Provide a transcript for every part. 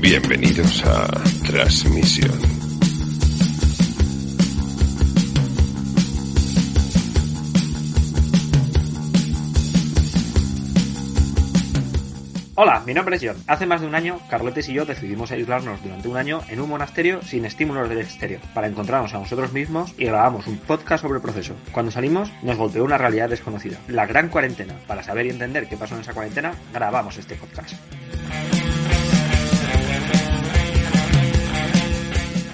Bienvenidos a Transmisión. Hola, mi nombre es John. Hace más de un año, Carletes y yo decidimos aislarnos durante un año en un monasterio sin estímulos del exterior, para encontrarnos a nosotros mismos y grabamos un podcast sobre el proceso. Cuando salimos, nos golpeó una realidad desconocida, la gran cuarentena. Para saber y entender qué pasó en esa cuarentena, grabamos este podcast.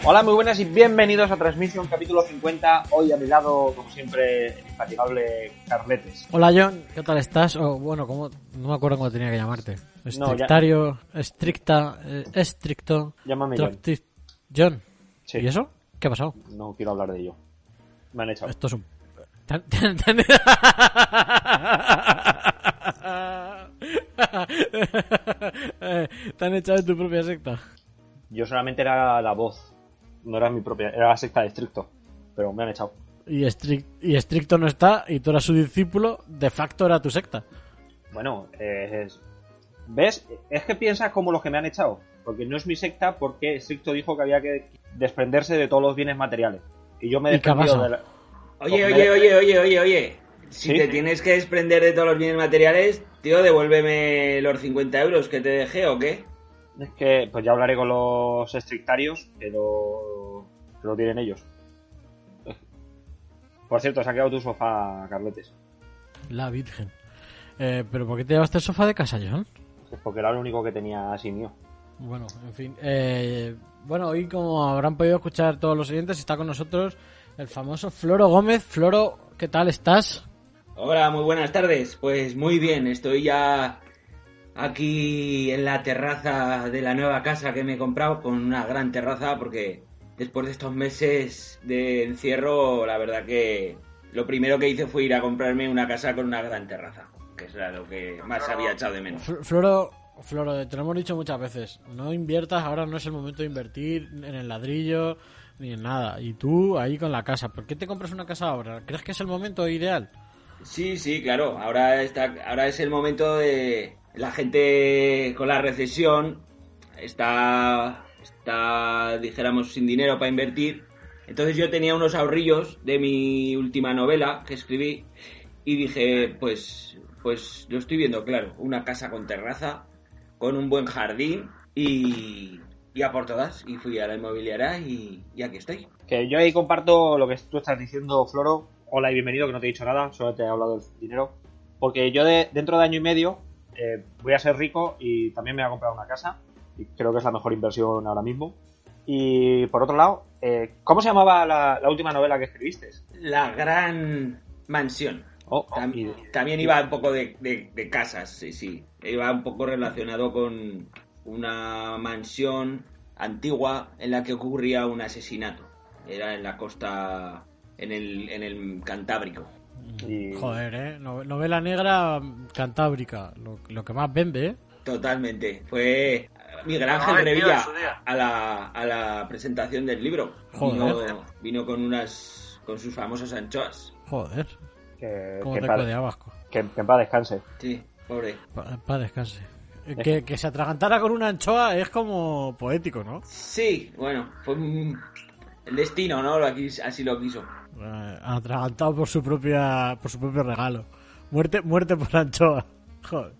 Hola, muy buenas y bienvenidos a Transmission capítulo 50. Hoy a mi lado, como siempre, el infatigable Carletes. Hola John, ¿qué tal estás? O bueno, ¿cómo? no me acuerdo cómo tenía que llamarte. Estrictario, estricta, eh, estricto. Llámame John. John. Sí. ¿Y eso? ¿Qué ha pasado? No quiero hablar de ello. Me han echado. Esto es un... Te han- Eh, Te han echado de tu propia secta. Yo solamente era la voz. No era mi propia, era la secta de estricto. Pero me han echado. Y, estric- y estricto no está, y tú eras su discípulo, de facto era tu secta. Bueno, eh, es- ¿ves? Es que piensas como los que me han echado. Porque no es mi secta, porque estricto dijo que había que desprenderse de todos los bienes materiales. Y yo me he ¿Y qué ha desprendido de la... Oye, Hombre. oye, oye, oye, oye, oye. Si ¿Sí? te tienes que desprender de todos los bienes materiales, tío, devuélveme los 50 euros que te dejé o qué. Es que, pues ya hablaré con los estrictarios, que lo, que lo tienen ellos. Por cierto, se ha quedado tu sofá, Carletes. La Virgen. Eh, ¿Pero por qué te llevaste el sofá de casa, John? Es porque era lo único que tenía así mío. Bueno, en fin. eh, bueno, hoy como habrán podido escuchar todos los oyentes, está con nosotros el famoso Floro Gómez. Floro, ¿qué tal estás? Hola, muy buenas tardes. Pues muy bien, estoy ya aquí en la terraza de la nueva casa que me he comprado, con una gran terraza, porque después de estos meses de encierro, la verdad que lo primero que hice fue ir a comprarme una casa con una gran terraza, que era lo que más había echado de menos. Fl- Floro, Floro, te lo hemos dicho muchas veces. No inviertas, ahora no es el momento de invertir en el ladrillo ni en nada. Y tú ahí con la casa. ¿Por qué te compras una casa ahora? ¿Crees que es el momento ideal? Sí, sí, claro. Ahora está, ahora es el momento de la gente con la recesión está, está, dijéramos, sin dinero para invertir. Entonces yo tenía unos ahorrillos de mi última novela que escribí y dije, pues, pues lo estoy viendo claro, una casa con terraza, con un buen jardín y, y a por todas. Y fui a la inmobiliaria y, y aquí estoy. Que yo ahí comparto lo que tú estás diciendo, Floro. Hola y bienvenido, que no te he dicho nada, solo te he hablado del dinero. Porque yo de, dentro de año y medio eh, voy a ser rico y también me voy a comprar una casa. Y creo que es la mejor inversión ahora mismo. Y por otro lado, eh, ¿cómo se llamaba la, la última novela que escribiste? La gran mansión. Oh, Tam- y- También iba un poco de, de- de casas, sí, sí. Iba un poco relacionado con una mansión antigua en la que ocurría un asesinato. Era en la costa, en el, en el Cantábrico. Y- Joder, ¿eh? No- Novela negra cantábrica. Lo, lo que más vende, ¿eh? Totalmente. Fue Miguel Ángel tío, Revilla a la, a la presentación del libro. Joder. Vino, vino con unas con sus famosas anchoas. Joder. que, Como que paz- de Vasco. que- que en paz descanse. Sí, pobre. Para descanse. Que, que se atragantara con una anchoa es como poético, ¿no? Sí, bueno, fue un- el destino, ¿no? Lo aquí- así lo quiso. Eh, atragantado por su propia por su propio regalo. Muerte muerte por anchoa. Joder.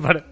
Pare-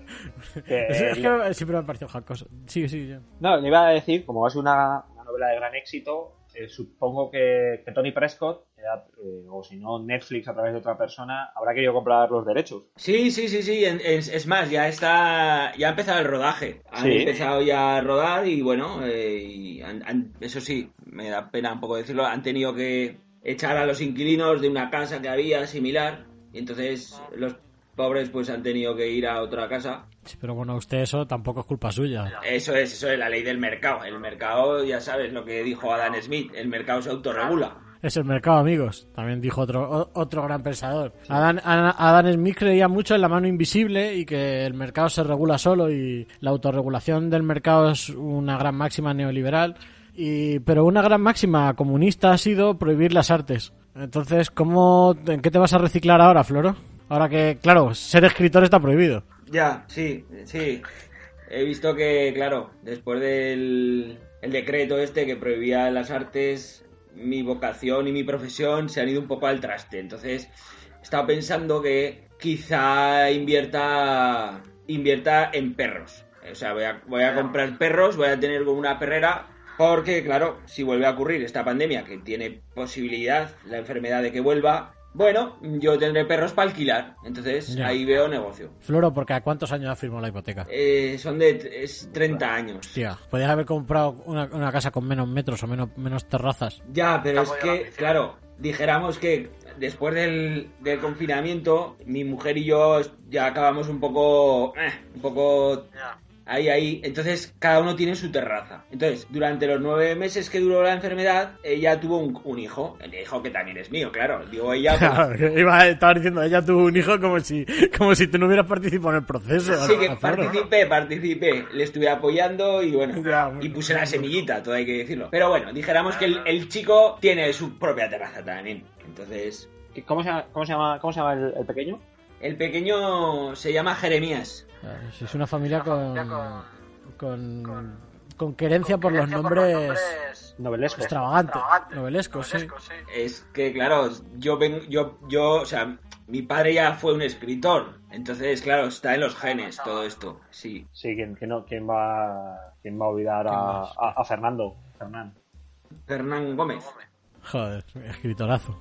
es, es que siempre me ha parecido jacoso. Sigue, sigue, ya. No, le iba a decir, como va a ser una, una novela de gran éxito, eh, supongo que, que Tony Prescott, eh, o si no Netflix a través de otra persona, habrá querido comprar los derechos. Sí, sí, sí, sí. en- Es, es más, ya está. Ya ha empezado el rodaje. Han Sí. empezado ya a rodar y bueno, eh, y han- han- eso sí, me da pena un poco decirlo. Han tenido que echar a los inquilinos de una casa que había similar. Y entonces los pobres pues han tenido que ir a otra casa. Sí, pero bueno, usted eso tampoco es culpa suya. Eso es, eso es la ley del mercado. El mercado, ya sabes lo que dijo Adam Smith, el mercado se autorregula. Es el mercado, amigos. También dijo otro, o- otro gran pensador. Adam, Adam- Adam Smith creía mucho en la mano invisible y que el mercado se regula solo y la autorregulación del mercado es una gran máxima neoliberal. Y, pero una gran máxima comunista ha sido prohibir las artes. Entonces, ¿cómo, ¿en qué te vas a reciclar ahora, Floro? Ahora que, claro, ser escritor está prohibido. Ya, sí, sí. He visto que, claro, después del el decreto este que prohibía las artes, mi vocación y mi profesión se han ido un poco al traste. Entonces, he estado pensando que quizá invierta invierta en perros. O sea, voy a, voy a comprar perros, voy a tener como una perrera, porque, claro, si vuelve a ocurrir esta pandemia, que tiene posibilidad la enfermedad de que vuelva, bueno, yo tendré perros para alquilar. Entonces, Ya. ahí veo negocio. Floro, porque ¿a cuántos años ha firmado la hipoteca? Eh, son de es 30 años. Tía, podías haber comprado una, una casa con menos metros o menos, menos terrazas. Ya, pero es que, claro, dijéramos que después del, del confinamiento, mi mujer y yo ya acabamos un poco. eh, un poco. Ahí, ahí. Entonces, cada uno tiene su terraza. Entonces, durante los nueve meses que duró la enfermedad, ella tuvo un, un hijo. El hijo que también es mío, claro. Digo ella. pues, Claro, iba, estaba diciendo, ella tuvo un hijo como si, como si tú no hubieras participado en el proceso. Sí, que a Floro. participé, participé. Le estuve apoyando y bueno, Ya, bueno. y puse la semillita, todo hay que decirlo. Pero bueno, dijéramos que el, el chico tiene su propia terraza también. Entonces, ¿Y ¿Cómo se llama, cómo se llama, cómo se llama el, el pequeño? El pequeño se llama Jeremías. Claro, si es una familia con, con, con querencia por los nombres Novelesco. extravagantes, novelescos, sí. Es que, claro, yo ven, yo, yo, o sea, mi padre ya fue un escritor. Entonces, claro, está en los genes todo esto. Sí. Sí, ¿quién, quién no- quién va, quién va a olvidar ¿Quién a, más? a- a Fernando? Fernán. Fernán Gómez. Joder, escritorazo.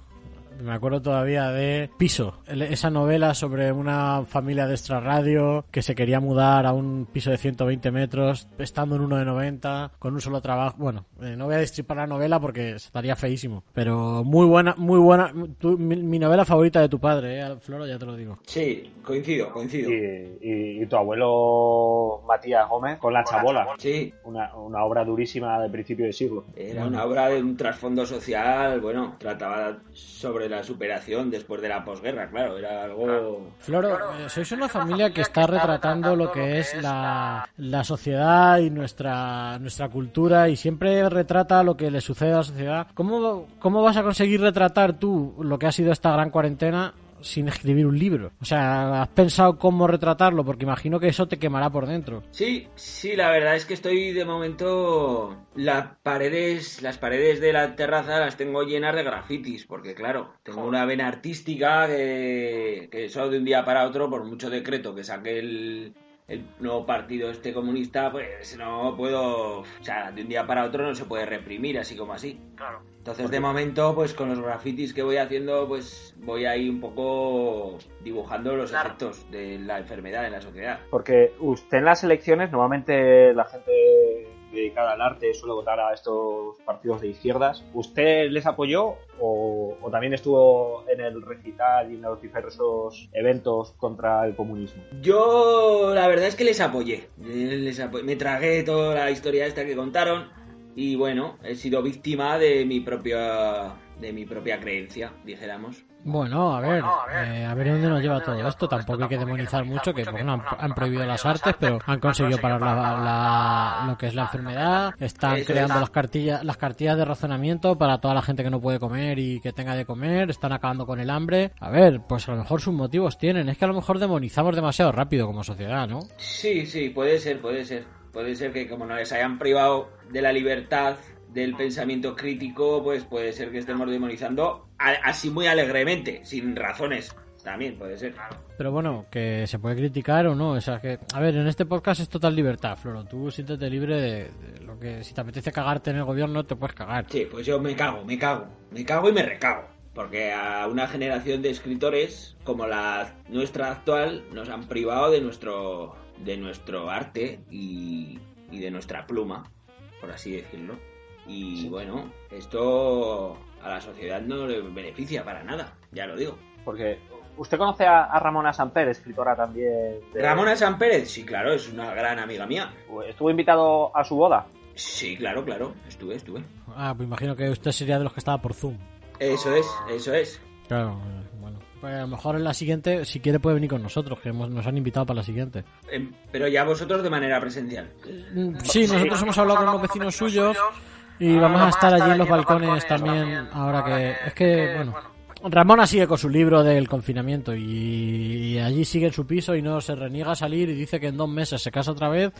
Me acuerdo todavía de Piso, esa novela sobre una familia de extrarradio que se quería mudar a un piso de 120 metros, estando en uno de 90, con un solo trabajo. Bueno, eh, no voy a destripar la novela porque estaría feísimo. Pero muy buena, muy buena. Tu- mi, mi novela favorita de tu padre, ¿eh, Floro? Ya te lo digo. Sí, coincido, coincido. Y, y- y tu abuelo Matías Gómez con La Chabola. Sí, Una, una obra durísima del principio del siglo. Era una obra de un trasfondo social, bueno, trataba sobre la superación después de la posguerra, claro, era algo... Floro, eh, sois una familia que está retratando lo que es la, la sociedad y nuestra, nuestra cultura y siempre retrata lo que le sucede a la sociedad. ¿Cómo, ¿Cómo vas a conseguir retratar tú lo que ha sido esta gran cuarentena sin escribir un libro? O sea, ¿has pensado cómo retratarlo? Porque imagino que eso te quemará por dentro. Sí, sí, la verdad es que estoy de momento... Las paredes, las paredes de la terraza las tengo llenas de grafitis, porque claro, tengo una vena artística que, que eso de un día para otro, por mucho decreto que saque el, el nuevo partido este comunista, pues no puedo... O sea, de un día para otro no se puede reprimir así como así. Entonces, de momento, pues con los grafitis que voy haciendo, pues voy ahí un poco dibujando los efectos de la enfermedad en la sociedad. Porque usted en las elecciones, normalmente la gente dedicada al arte suele votar a estos partidos de izquierdas. ¿Usted les apoyó o, también estuvo en el recital y en los diversos eventos contra el comunismo? Yo, la verdad es que les apoyé. Eh, Me tragué toda la historia esta que contaron y bueno, he sido víctima de mi propia de mi propia creencia, dijéramos. Bueno, a ver, eh, a ver dónde nos lleva todo esto. Tampoco hay que demonizar mucho, que bueno, han, han prohibido las artes, pero han conseguido parar la, la- lo que es la enfermedad. Están creando las cartillas, las cartillas de razonamiento para toda la gente que no puede comer y que tenga de comer. Están acabando con el hambre. A ver, pues a lo mejor sus motivos tienen. Es que a lo mejor demonizamos demasiado rápido como sociedad, ¿no? Sí, sí, puede ser, puede ser. Puede ser que como no les hayan privado de la libertad del pensamiento crítico, pues puede ser que estemos demonizando así muy alegremente, sin razones. También puede ser. Pero bueno, que se puede criticar o no. O sea, que, a ver, en este podcast es total libertad, Floro. Tú siéntete libre de, de lo que, si te apetece cagarte en el gobierno, te puedes cagar. Sí, pues yo me cago, me cago, me cago y me recago. Porque a una generación de escritores como la nuestra actual nos han privado de nuestro, de nuestro arte y, y de nuestra pluma, por así decirlo. Y bueno, esto a la sociedad no le beneficia para nada, ya lo digo. Porque ¿Usted conoce a, a Ramona Samper, escritora también? de- Ramona San Pérez, sí, claro, es una gran amiga mía. ¿Estuvo invitado a su boda? Sí, claro, claro, estuve, estuve. Ah, pues imagino que usted sería de los que estaba por Zoom. Eso es, eso es. Claro, eh, bueno. Pues a lo mejor en la siguiente, si quiere, puede venir con nosotros, que hemos- nos han invitado para la siguiente. Em, pero ya vosotros de manera presencial. Mm, Sí, nosotros hemos hablado con unos vecinos suyos y vamos a estar allí en los balcones también. Ahora que. Es que, bueno. Ramona sigue con su libro del confinamiento y, y allí sigue en su piso y no se reniega a salir y dice que en dos meses se casa otra vez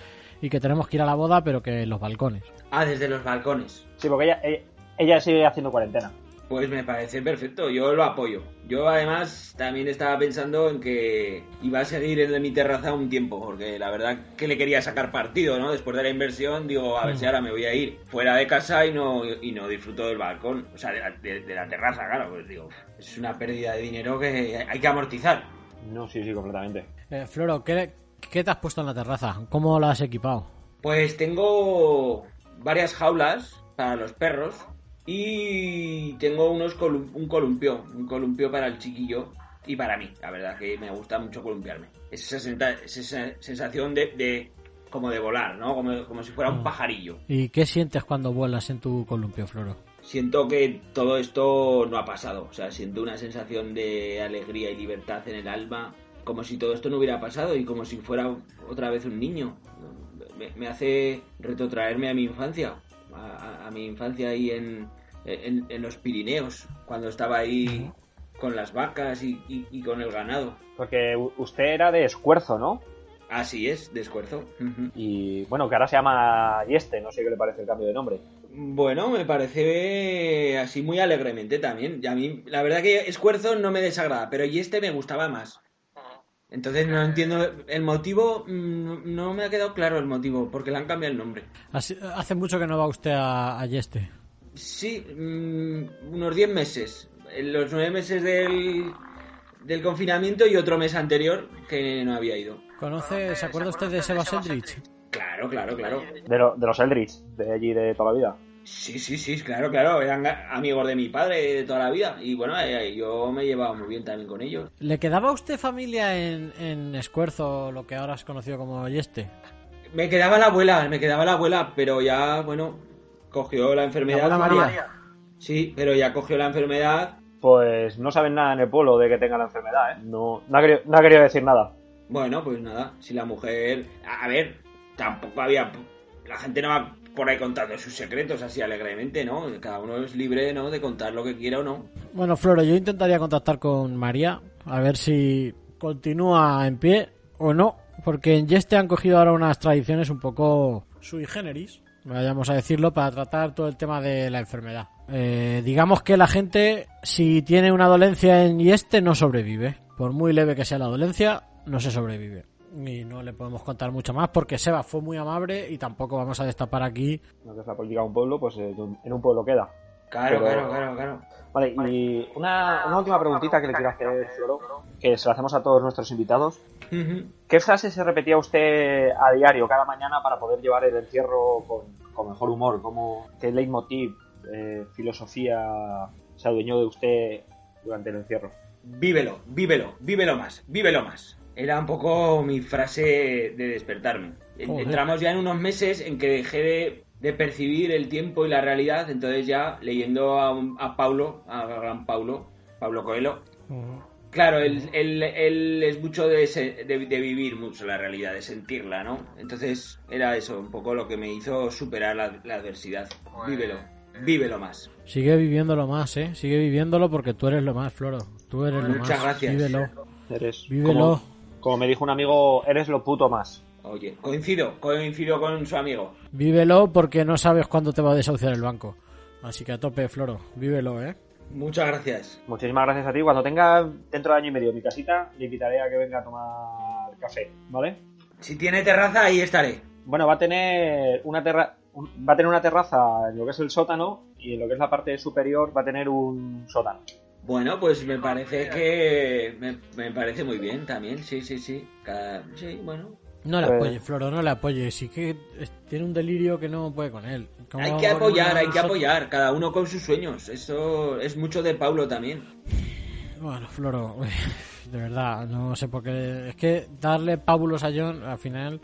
y que tenemos que ir a la boda, pero que en los balcones. Ah, desde los balcones. Sí, porque ella, ella, ella sigue haciendo cuarentena. Pues me parece perfecto, yo lo apoyo. Yo además también estaba pensando en que iba a seguir en mi terraza un tiempo, porque la verdad que le quería sacar partido, ¿no? Después de la inversión, digo, a ver si ahora me voy a ir fuera de casa y no, y no disfruto del balcón, o sea, de la, de- de la terraza, claro, pues digo, es una pérdida de dinero que hay que amortizar. No, sí, sí, completamente. Eh, Floro, ¿qué, ¿qué te has puesto en la terraza? ¿Cómo la has equipado? Pues tengo varias jaulas para los perros y tengo unos colum- un columpio, un columpio para el chiquillo y para mí. La verdad que me gusta mucho columpiarme. Es esa, esa sensación de, de- como de volar, ¿no? Como, como si fuera un Mm. pajarillo. ¿Y qué sientes cuando vuelas en tu columpio, Floro? Siento que todo esto no ha pasado. O sea, siento una sensación de alegría y libertad en el alma, como si todo esto no hubiera pasado y como si fuera otra vez un niño. Me, me hace retrotraerme a mi infancia, a, a- a mi infancia ahí en, en- en los Pirineos, cuando estaba ahí con las vacas y, y- y con el ganado. Porque usted era de Escuerzo, ¿no? Así es, de esfuerzo. Ujú. Y bueno, que ahora se llama Yeste, no sé qué le parece el cambio de nombre. Bueno, me parece así muy alegremente también. Y a mí, la verdad que Esfuerzo no me desagrada, pero y este me gustaba más. Entonces no entiendo el motivo, mm, no me ha quedado claro el motivo, porque le han cambiado el nombre. Así- Hace mucho que no va usted a, a Yeste. Sí, mm, unos 10 meses. En los 9 meses del, del confinamiento y otro mes anterior que no había ido. ¿Conoce, se acuerda usted de Seba Sendrich? Claro, claro, claro. De, lo- de los Eldritch, de allí de toda la vida. Sí, sí, sí, claro, claro. Eran amigos de mi padre de toda la vida. Y bueno, eh, yo me llevaba muy bien también con ellos. ¿Le quedaba a usted familia en, en Escuerzo, lo que ahora es conocido como Yeste? Me quedaba la abuela, me quedaba la abuela, pero ya, bueno, cogió la ¿La enfermedad. abuela María? Sí, pero ya cogió la enfermedad. Pues no saben nada en el pueblo de que tenga la enfermedad, ¿eh? No, no, ha, querido, no ha querido decir nada. Bueno, pues nada, si la mujer... A a ver, tampoco había... La gente no va por ahí contando sus secretos así alegremente, ¿no? Cada uno es libre, ¿no? De contar lo que quiera o no. Bueno, Floro, yo intentaría contactar con María, a ver si continúa en pie o no, porque en Yeste han cogido ahora unas tradiciones un poco sui generis, vayamos a decirlo, para tratar todo el tema de la enfermedad. Eh, digamos que la gente, si tiene una dolencia en Yeste, no sobrevive. Por muy leve que sea la dolencia, no se sobrevive. Y no le podemos contar mucho más porque Seba fue muy amable y tampoco vamos a destapar aquí. Lo que es la política de un pueblo, pues eh, en un pueblo queda. Claro, Pero- claro, claro, claro. Vale, y una, una última preguntita que le quiero hacer, Floro, que se la hacemos a todos nuestros invitados. ¿Qué frase se repetía usted a diario, cada mañana, para poder llevar el encierro con, con mejor humor? ¿Cómo, ¿Qué leitmotiv, eh, filosofía se adueñó de usted durante el encierro? Vívelo, vívelo, vívelo más, vívelo más. Era un poco mi frase de despertarme. Entramos ya en unos meses en que dejé de, de percibir el tiempo y la realidad, entonces ya leyendo a, a Paulo, a gran Paulo, Pablo Coelho, claro, él, él- él es mucho de, se- de- de vivir mucho la realidad, de sentirla, ¿no? Entonces era eso, un poco lo que me hizo superar la, la adversidad. Vívelo, vívelo más. Sigue viviéndolo más, ¿eh? Sigue viviéndolo porque tú eres lo más, Floro. Tú eres lo más. Muchas gracias. Vívelo. Eres, Vívelo. Como, como me dijo un amigo, eres lo puto más. Oye, coincido, coincido con su amigo. Vívelo porque no sabes cuándo te va a desahuciar el banco. Así que a tope, Floro. Vívelo, ¿eh? Muchas gracias. Muchísimas gracias a ti. Cuando tenga dentro de año y medio mi casita, le invitaré a que venga a tomar café, ¿vale? Si tiene terraza, ahí estaré. Bueno, va a tener una terra va a tener una terraza en lo que es el sótano y en lo que es la parte superior va a tener un sótano. Bueno, pues me parece que me, me parece muy bien también, sí, sí, sí. Cada- sí, bueno. No le Pues- apoyes, Floro, no le apoyes. Sí que tiene un delirio que no puede con él. ¿Cómo Hay que apoyar, hay que apoyar, cada uno con sus sueños. Eso es mucho de Paulo también. Bueno, Floro, de verdad, no sé por qué. Es que darle pábulos a John, al final,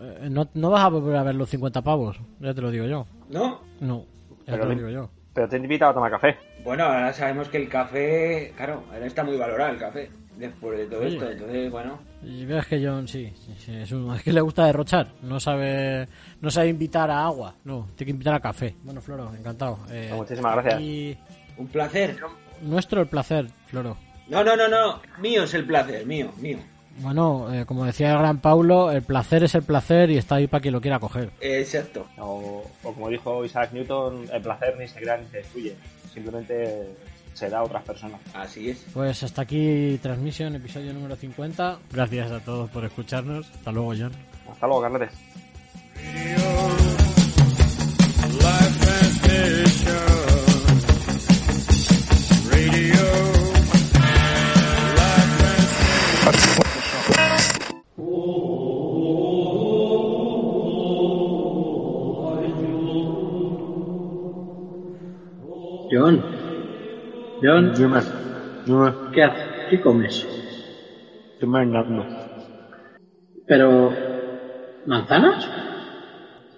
eh, no, no vas a volver a ver los 50 pavos, ya te lo digo yo. ¿No? No, ya Pero te lo digo yo. Pero te he invitado a tomar café. Bueno, ahora sabemos que el café, claro, ahora está muy valorado el café. Después de todo esto, entonces, bueno. Y ves que John, sí, sí, sí, es, un- es que le gusta derrochar, no sabe no sabe invitar a agua, no, tiene que invitar a café. Bueno, Floro, encantado. Eh, Muchísimas gracias. Y Un placer. nuestro el placer, Floro. No, no, no, no. Mío es el placer, mío, mío. Bueno, eh, como decía el gran Paulo, el placer es el placer y está ahí para quien lo quiera coger. Exacto. O, o como dijo Isaac Newton, el placer ni se crea ni se destruye. Simplemente se da a otras personas. Así es. Pues hasta aquí transmisión, episodio número 50. Gracias a todos por escucharnos. Hasta luego, John. Hasta luego, Carletes. John, Dime, dime, ¿qué haces? ¿Qué comes? estoy marinando. Pero... ¿Manzanas?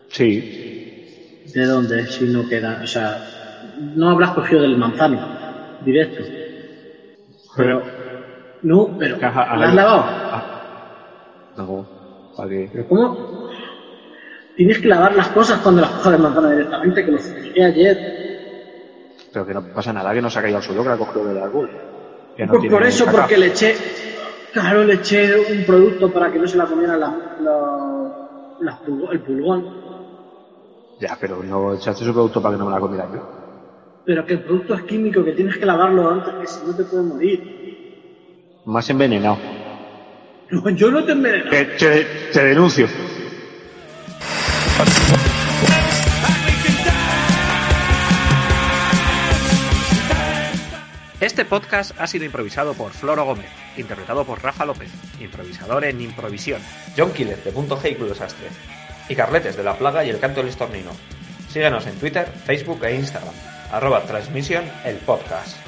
Sí, ¿De dónde? Si no queda... O sea, no habrás cogido del manzano. Directo. Pero... No, pero... Ajá, ¿La has lavado? no, ¿para qué? ¿Pero cómo? Tienes que lavar las cosas cuando las cojas del manzano directamente, que lo expliqué ayer. Pero que no pasa nada, que no se ha caído al suelo, que la cogido del árbol. Que no Pues por eso, caca. porque le eché... Claro, le eché un producto para que no se la comieran las, los- las pulgo- el pulgón. Ya, pero no echaste su producto para que no me la comiera yo. Pero que el producto es químico, que tienes que lavarlo antes, que si no te puedes morir. Más envenenado. No, yo no te enveneno. Te, te- te denuncio. Este podcast ha sido improvisado por Floro Gómez, interpretado por Rafa López, improvisador en Improvisión, John Killer de Punto G y Club y Carletes de La Plaga y el Canto del Estornino. Síguenos en Twitter, Facebook e Instagram, arroba transmisión el podcast.